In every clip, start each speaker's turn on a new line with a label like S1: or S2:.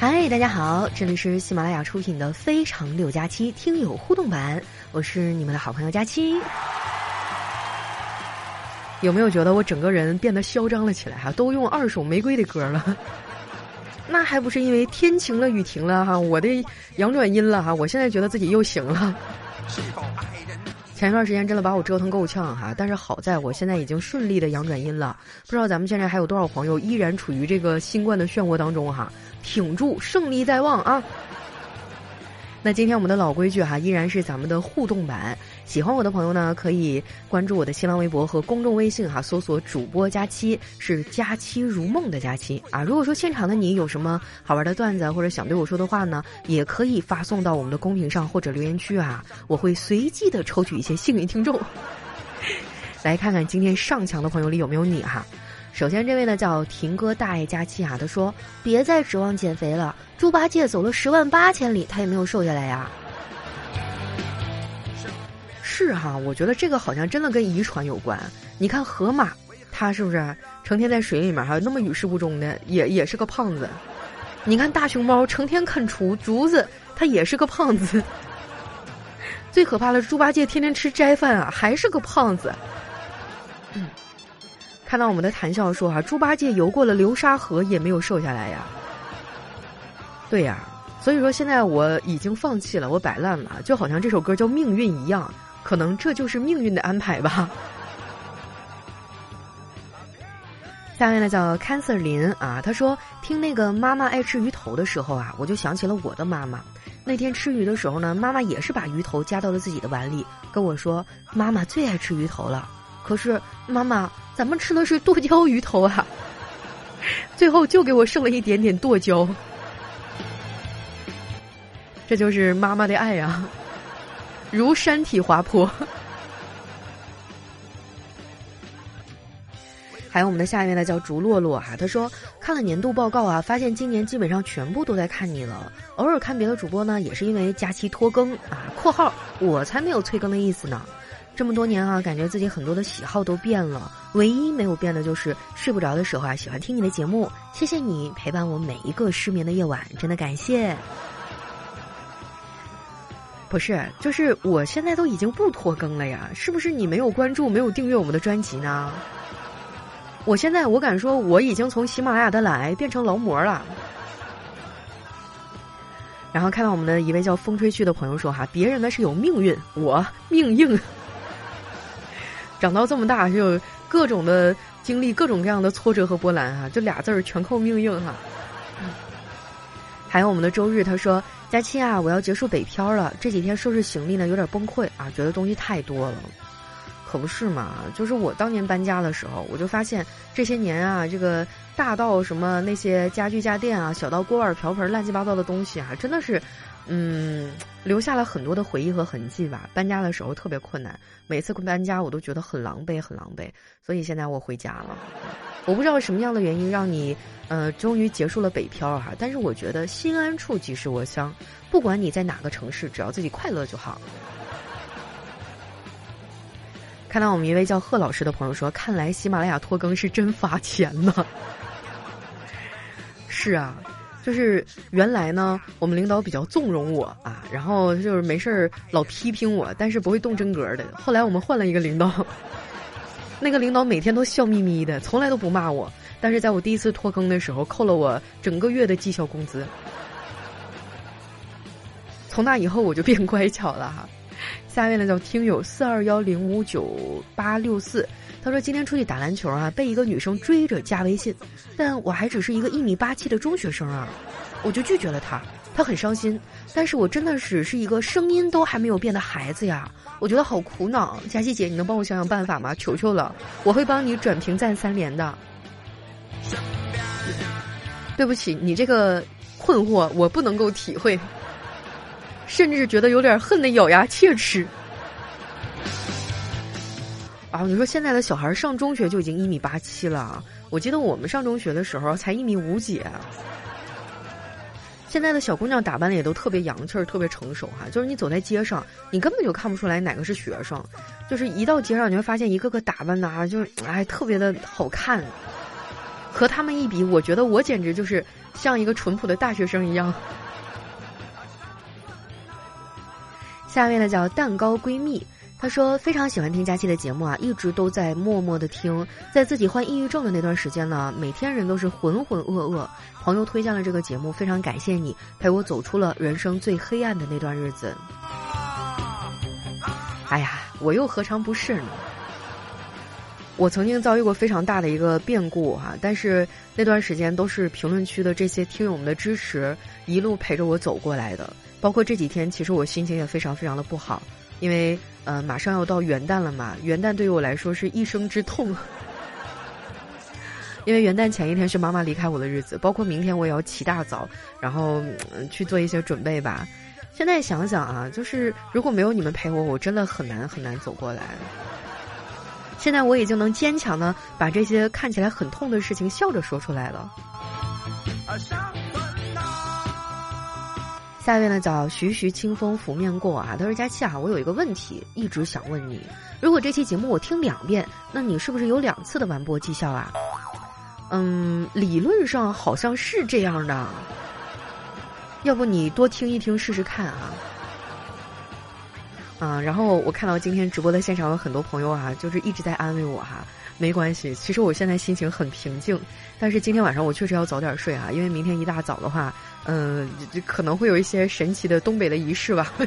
S1: 嗨，大家好，这里是喜马拉雅出品的《非常六加七》听友互动版，我是你们的好朋友佳期。有没有觉得我整个人变得嚣张了起来？哈，都用二手玫瑰的歌了，那还不是因为天晴了，雨停了哈，我的阳转阴了哈，我现在觉得自己又行了。前一段时间真的把我折腾够呛哈，但是好在我现在已经顺利的阳转阴了。不知道咱们现在还有多少朋友依然处于这个新冠的漩涡当中哈？挺住，胜利在望啊！那今天我们的老规矩哈，依然是咱们的互动版。喜欢我的朋友呢，可以关注我的新浪微博和公众微信哈，搜索主播佳期，是佳期如梦的佳期啊。如果说现场的你有什么好玩的段子或者想对我说的话呢，也可以发送到我们的公屏上或者留言区啊，我会随机的抽取一些幸运听众，来看看今天上墙的朋友里有没有你哈。首先，这位呢叫婷哥大爱佳期啊，他说：“别再指望减肥了，猪八戒走了十万八千里，他也没有瘦下来呀。”是哈，我觉得这个好像真的跟遗传有关。你看河马，它是不是成天在水里面，还有那么与世无争的，也也是个胖子？你看大熊猫成天啃竹竹子，它也是个胖子。最可怕的是猪八戒天天吃斋饭啊，还是个胖子。嗯。看到我们的谈笑说哈，猪八戒游过了流沙河也没有瘦下来呀。对呀，所以说现在我已经放弃了，我摆烂了，就好像这首歌叫《命运》一样，可能这就是命运的安排吧。下面呢叫 Cancer 林啊，他说听那个妈妈爱吃鱼头的时候啊，我就想起了我的妈妈。那天吃鱼的时候呢，妈妈也是把鱼头夹到了自己的碗里，跟我说妈妈最爱吃鱼头了。可是妈妈。咱们吃的是剁椒鱼头啊，最后就给我剩了一点点剁椒，这就是妈妈的爱呀，如山体滑坡。还有我们的下一位呢，叫竹落落哈，他说看了年度报告啊，发现今年基本上全部都在看你了，偶尔看别的主播呢，也是因为假期拖更啊。（括号我才没有催更的意思呢。）这么多年啊，感觉自己很多的喜好都变了，唯一没有变的就是睡不着的时候啊，喜欢听你的节目。谢谢你陪伴我每一个失眠的夜晚，真的感谢。不是，就是我现在都已经不拖更了呀，是不是你没有关注、没有订阅我们的专辑呢？我现在我敢说，我已经从喜马拉雅的懒癌变成劳模了。然后看到我们的一位叫风吹去的朋友说哈，别人呢是有命运，我命硬。长到这么大，就各种的经历，各种各样的挫折和波澜哈，就俩字儿全靠命硬哈。还有我们的周日，他说：“佳期啊，我要结束北漂了，这几天收拾行李呢，有点崩溃啊，觉得东西太多了。可不是嘛，就是我当年搬家的时候，我就发现这些年啊，这个大到什么那些家具家电啊，小到锅碗瓢盆乱七八糟的东西啊，真的是。”嗯，留下了很多的回忆和痕迹吧。搬家的时候特别困难，每次搬家我都觉得很狼狈，很狼狈。所以现在我回家了。我不知道什么样的原因让你，呃，终于结束了北漂哈。但是我觉得心安处即是我乡，不管你在哪个城市，只要自己快乐就好。看到我们一位叫贺老师的朋友说：“看来喜马拉雅拖更是真发钱呢。”是啊。就是原来呢，我们领导比较纵容我啊，然后就是没事儿老批评我，但是不会动真格的。后来我们换了一个领导，那个领导每天都笑眯眯的，从来都不骂我，但是在我第一次拖更的时候，扣了我整个月的绩效工资。从那以后我就变乖巧了哈。下面呢叫听友四二幺零五九八六四。他说：“今天出去打篮球啊，被一个女生追着加微信，但我还只是一个一米八七的中学生啊，我就拒绝了她。她很伤心，但是我真的只是一个声音都还没有变的孩子呀，我觉得好苦恼。佳琪姐，你能帮我想想办法吗？求求了，我会帮你转评赞三连的。对不起，你这个困惑我不能够体会，甚至觉得有点恨得咬牙切齿。”啊，你说现在的小孩上中学就已经一米八七了，我记得我们上中学的时候才一米五几。现在的小姑娘打扮的也都特别洋气儿，特别成熟哈。就是你走在街上，你根本就看不出来哪个是学生，就是一到街上你会发现一个个打扮的啊，就是哎特别的好看。和他们一比，我觉得我简直就是像一个淳朴的大学生一样。下面呢叫蛋糕闺蜜。她说非常喜欢听佳期的节目啊，一直都在默默的听。在自己患抑郁症的那段时间呢，每天人都是浑浑噩噩。朋友推荐了这个节目，非常感谢你陪我走出了人生最黑暗的那段日子。哎呀，我又何尝不是呢？我曾经遭遇过非常大的一个变故哈，但是那段时间都是评论区的这些听友们的支持，一路陪着我走过来的。包括这几天，其实我心情也非常非常的不好。因为呃，马上要到元旦了嘛，元旦对于我来说是一生之痛。因为元旦前一天是妈妈离开我的日子，包括明天我也要起大早，然后去做一些准备吧。现在想想啊，就是如果没有你们陪我，我真的很难很难走过来。现在我已经能坚强的把这些看起来很痛的事情笑着说出来了。下一位呢叫徐徐清风拂面过啊，他说佳期啊，我有一个问题一直想问你，如果这期节目我听两遍，那你是不是有两次的完播绩效啊？嗯，理论上好像是这样的，要不你多听一听试试看啊。啊，然后我看到今天直播的现场有很多朋友啊，就是一直在安慰我哈。没关系，其实我现在心情很平静，但是今天晚上我确实要早点睡啊，因为明天一大早的话，嗯，可能会有一些神奇的东北的仪式吧。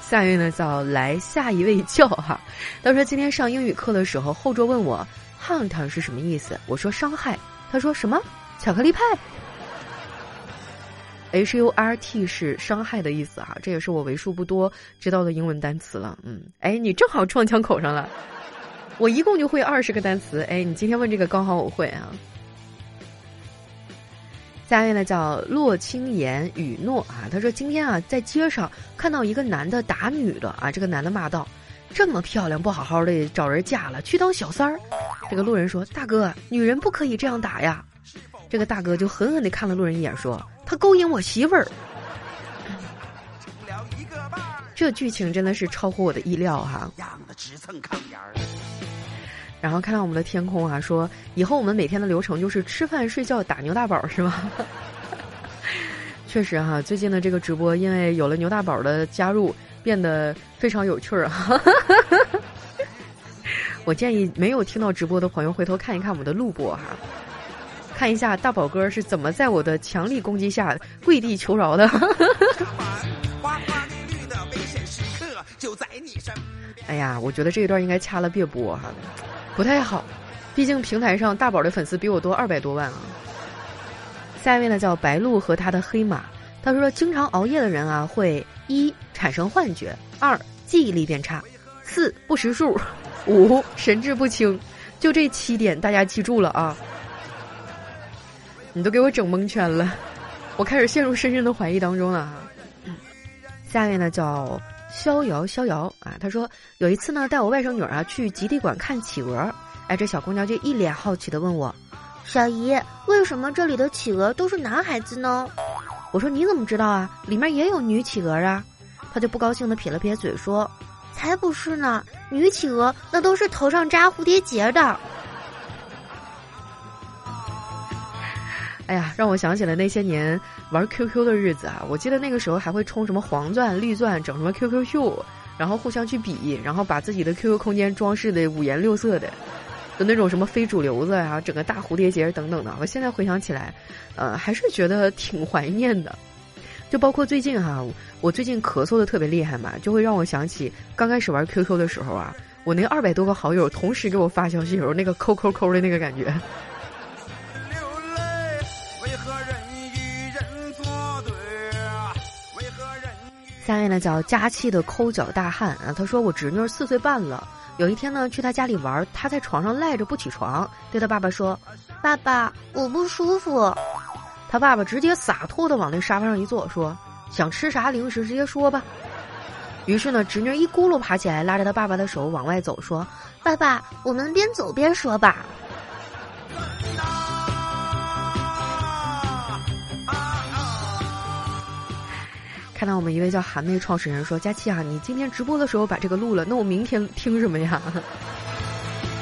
S1: 下一位呢，叫来下一位叫哈，他说今天上英语课的时候，后桌问我 “hunt” 是什么意思，我说伤害，他说什么巧克力派，H U R T 是伤害的意思哈，这也是我为数不多知道的英文单词了。嗯，哎，你正好撞枪口上了。我一共就会二十个单词，哎，你今天问这个刚好我会啊。下一位呢叫洛青言雨诺啊，他说今天啊在街上看到一个男的打女的啊，这个男的骂道：“这么漂亮不好好的找人嫁了，去当小三儿。”这个路人说：“大哥，女人不可以这样打呀。”这个大哥就狠狠的看了路人一眼，说：“他勾引我媳妇儿。”这剧情真的是超乎我的意料哈。然后看到我们的天空啊，说以后我们每天的流程就是吃饭、睡觉、打牛大宝，是吗？确实哈，最近的这个直播因为有了牛大宝的加入，变得非常有趣儿啊。我建议没有听到直播的朋友回头看一看我们的录播哈，看一下大宝哥是怎么在我的强力攻击下跪地求饶的。哎呀，我觉得这一段应该掐了别播哈。不太好，毕竟平台上大宝的粉丝比我多二百多万啊。下一位呢叫白鹿和他的黑马，他说经常熬夜的人啊会一产生幻觉，二记忆力变差，四不识数，五神志不清。就这七点大家记住了啊！你都给我整蒙圈了，我开始陷入深深的怀疑当中了哈。下面呢叫。逍遥逍遥啊！他说有一次呢，带我外甥女儿啊去极地馆看企鹅。哎，这小姑娘就一脸好奇的问我：“小姨，为什么这里的企鹅都是男孩子呢？”我说：“你怎么知道啊？里面也有女企鹅啊！”她就不高兴的撇了撇嘴说：“才不是呢，女企鹅那都是头上扎蝴蝶结的。”哎呀，让我想起了那些年玩 QQ 的日子啊！我记得那个时候还会充什么黄钻、绿钻，整什么 QQ 秀，然后互相去比，然后把自己的 QQ 空间装饰的五颜六色的，就那种什么非主流子呀，整个大蝴蝶结等等的。我现在回想起来，呃，还是觉得挺怀念的。就包括最近哈，我最近咳嗽的特别厉害嘛，就会让我想起刚开始玩 QQ 的时候啊，我那二百多个好友同时给我发消息时候那个扣扣扣的那个感觉。下面呢叫佳气的抠脚大汉啊，他说我侄女四岁半了，有一天呢去他家里玩，他在床上赖着不起床，对他爸爸说：“爸爸，我不舒服。”他爸爸直接洒脱的往那沙发上一坐，说：“想吃啥零食直接说吧。”于是呢，侄女一咕噜爬起来，拉着他爸爸的手往外走，说：“爸爸，我们边走边说吧。”看到我们一位叫韩妹创始人说：“佳期啊，你今天直播的时候把这个录了，那我明天听什么呀？”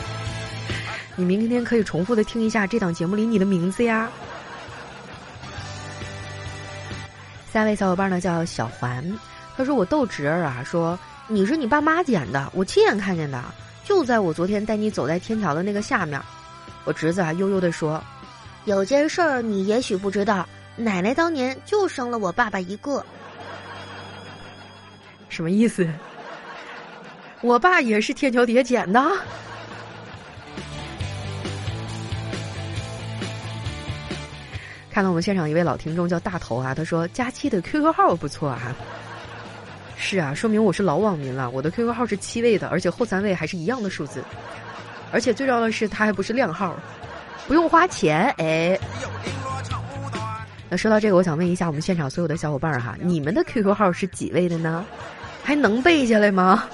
S1: 你明天可以重复的听一下这档节目里你的名字呀。下位小伙伴呢叫小环，他说我逗侄儿啊，说你是你爸妈捡的，我亲眼看见的，就在我昨天带你走在天桥的那个下面。我侄子啊悠悠的说，
S2: 有件事儿你也许不知道，奶奶当年就生了我爸爸一个。
S1: 什么意思？我爸也是天桥底下捡的。看到我们现场一位老听众叫大头啊，他说佳期的 QQ 号不错啊。是啊，说明我是老网民了。我的 QQ 号是七位的，而且后三位还是一样的数字，而且最重要的是它还不是靓号，不用花钱。哎，那说到这个，我想问一下我们现场所有的小伙伴儿哈，你们的 QQ 号是几位的呢？还能背下来吗？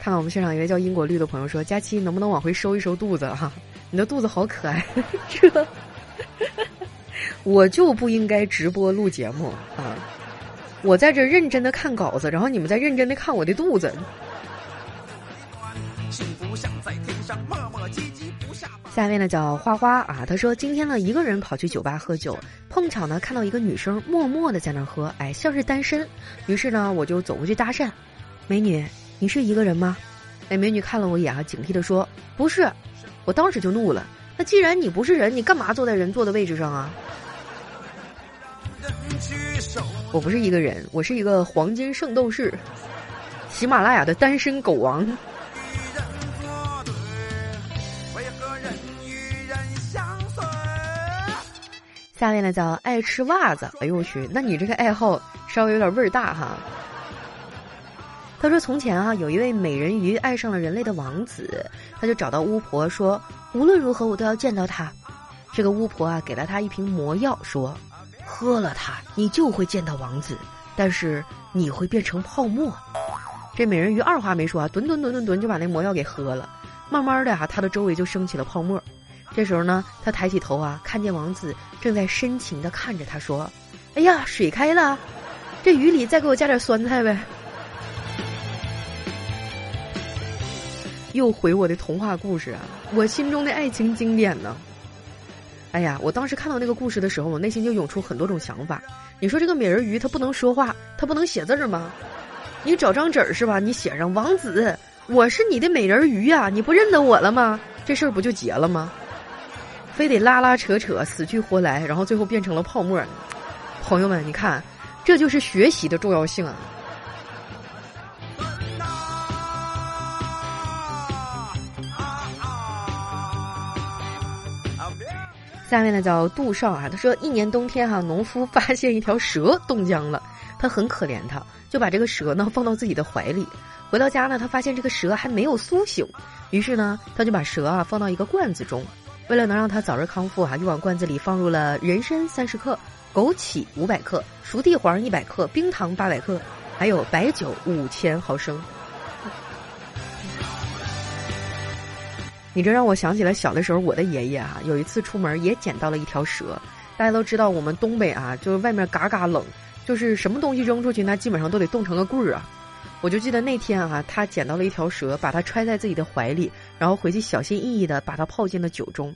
S1: 看到我们现场一位叫因果绿的朋友说：“佳期能不能往回收一收肚子哈？你的肚子好可爱。”这我就不应该直播录节目啊！我在这认真的看稿子，然后你们在认真的看我的肚子幸福像在天上骂。下面呢叫花花啊，他说今天呢一个人跑去酒吧喝酒，碰巧呢看到一个女生默默的在那喝，哎像是单身，于是呢我就走过去搭讪，美女，你是一个人吗？哎美女看了我一眼啊，警惕的说不是，我当时就怒了，那既然你不是人，你干嘛坐在人坐的位置上啊？我不是一个人，我是一个黄金圣斗士，喜马拉雅的单身狗王。下面呢叫爱吃袜子，哎呦我去，那你这个爱好稍微有点味儿大哈。他说从前啊，有一位美人鱼爱上了人类的王子，他就找到巫婆说，无论如何我都要见到他。这个巫婆啊给了他一瓶魔药，说喝了它你就会见到王子，但是你会变成泡沫。这美人鱼二话没说啊，吨吨吨吨吨就把那魔药给喝了，慢慢的啊，他的周围就升起了泡沫。这时候呢，他抬起头啊，看见王子正在深情的看着他，说：“哎呀，水开了，这鱼里再给我加点酸菜呗。”又回我的童话故事啊，我心中的爱情经典呢。哎呀，我当时看到那个故事的时候，我内心就涌出很多种想法。你说这个美人鱼，它不能说话，它不能写字吗？你找张纸是吧？你写上“王子，我是你的美人鱼呀”，你不认得我了吗？这事儿不就结了吗？非得拉拉扯扯，死去活来，然后最后变成了泡沫。朋友们，你看，这就是学习的重要性啊！下面呢叫杜少啊，他说一年冬天哈，农夫发现一条蛇冻僵了，他很可怜他，就把这个蛇呢放到自己的怀里。回到家呢，他发现这个蛇还没有苏醒，于是呢，他就把蛇啊放到一个罐子中。为了能让他早日康复啊，又往罐子里放入了人参三十克、枸杞五百克、熟地黄一百克、冰糖八百克，还有白酒五千毫升。你这让我想起了小的时候，我的爷爷啊，有一次出门也捡到了一条蛇。大家都知道，我们东北啊，就是外面嘎嘎冷，就是什么东西扔出去，那基本上都得冻成个棍儿啊。我就记得那天啊，他捡到了一条蛇，把它揣在自己的怀里，然后回去小心翼翼的把它泡进了酒中。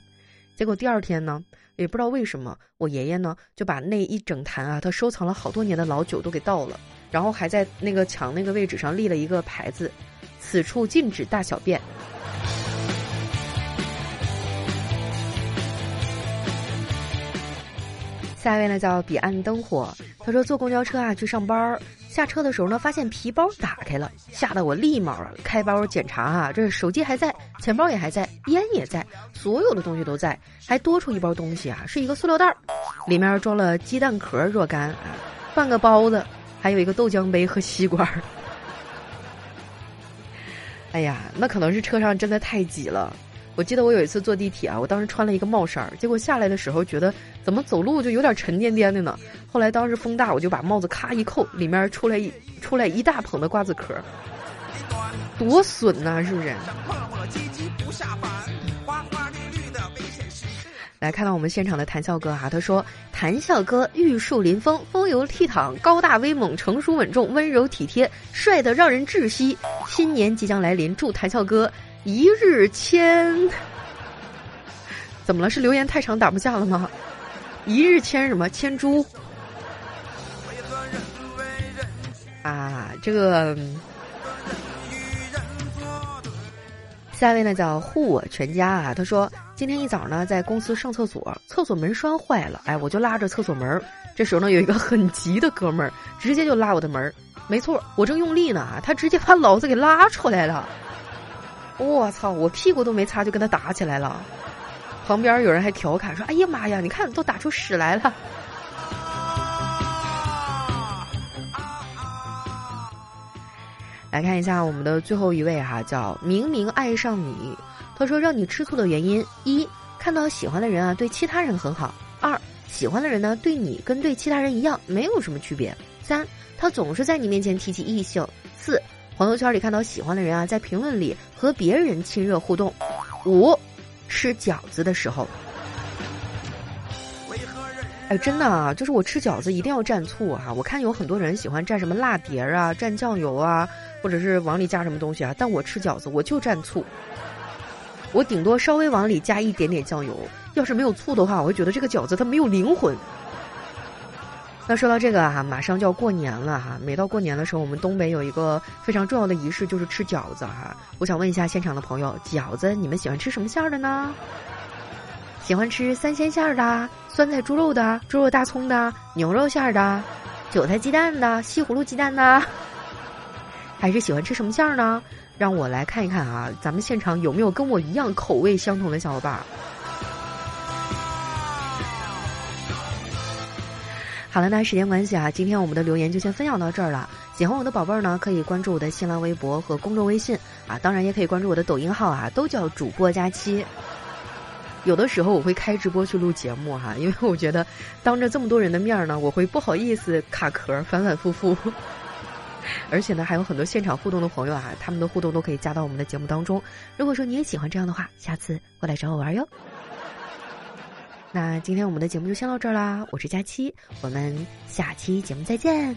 S1: 结果第二天呢，也不知道为什么，我爷爷呢就把那一整坛啊他收藏了好多年的老酒都给倒了，然后还在那个墙那个位置上立了一个牌子：“此处禁止大小便。”下一位呢叫彼岸灯火，他说坐公交车啊去上班儿。下车的时候呢，发现皮包打开了，吓得我立马开包检查啊，这手机还在，钱包也还在，烟也在，所有的东西都在，还多出一包东西啊，是一个塑料袋，里面装了鸡蛋壳若干，半个包子，还有一个豆浆杯和吸管。哎呀，那可能是车上真的太挤了。我记得我有一次坐地铁啊，我当时穿了一个帽衫儿，结果下来的时候觉得怎么走路就有点沉甸甸的呢。后来当时风大，我就把帽子咔一扣，里面出来一出来一大捧的瓜子壳，多损呐，是不是？来看到我们现场的谭笑哥哈，他说：“谭笑哥玉树临风，风流倜傥，高大威猛，成熟稳重，温柔体贴，帅得让人窒息。新年即将来临，祝谭笑哥一日千。怎么了？是留言太长打不下了吗？一日千什么千猪？啊，这个。”下一位呢叫护我全家啊，他说今天一早呢在公司上厕所，厕所门栓坏了，哎，我就拉着厕所门，这时候呢有一个很急的哥们儿，直接就拉我的门儿，没错，我正用力呢，他直接把老子给拉出来了，我操，我屁股都没擦就跟他打起来了，旁边有人还调侃说，哎呀妈呀，你看都打出屎来了。来看一下我们的最后一位哈，叫明明爱上你。他说让你吃醋的原因：一，看到喜欢的人啊对其他人很好；二，喜欢的人呢对你跟对其他人一样没有什么区别；三，他总是在你面前提起异性；四，朋友圈里看到喜欢的人啊在评论里和别人亲热互动；五，吃饺子的时候。哎，真的啊，就是我吃饺子一定要蘸醋哈。我看有很多人喜欢蘸什么辣碟儿啊，蘸酱油啊。或者是往里加什么东西啊？但我吃饺子我就蘸醋，我顶多稍微往里加一点点酱油。要是没有醋的话，我会觉得这个饺子它没有灵魂。那说到这个哈，马上就要过年了哈。每到过年的时候，我们东北有一个非常重要的仪式，就是吃饺子哈。我想问一下现场的朋友，饺子你们喜欢吃什么馅儿的呢？喜欢吃三鲜馅儿的、酸菜猪肉的、猪肉大葱的、牛肉馅儿的、韭菜鸡蛋的、西葫芦鸡蛋的？还是喜欢吃什么馅儿呢？让我来看一看啊，咱们现场有没有跟我一样口味相同的小伙伴？好了，那时间关系啊，今天我们的留言就先分享到这儿了。喜欢我的宝贝儿呢，可以关注我的新浪微博和公众微信啊，当然也可以关注我的抖音号啊，都叫主播佳期。有的时候我会开直播去录节目哈，因为我觉得当着这么多人的面儿呢，我会不好意思卡壳，反反复复。而且呢，还有很多现场互动的朋友啊，他们的互动都可以加到我们的节目当中。如果说你也喜欢这样的话，下次过来找我玩哟。那今天我们的节目就先到这儿啦，我是佳期，我们下期节目再见。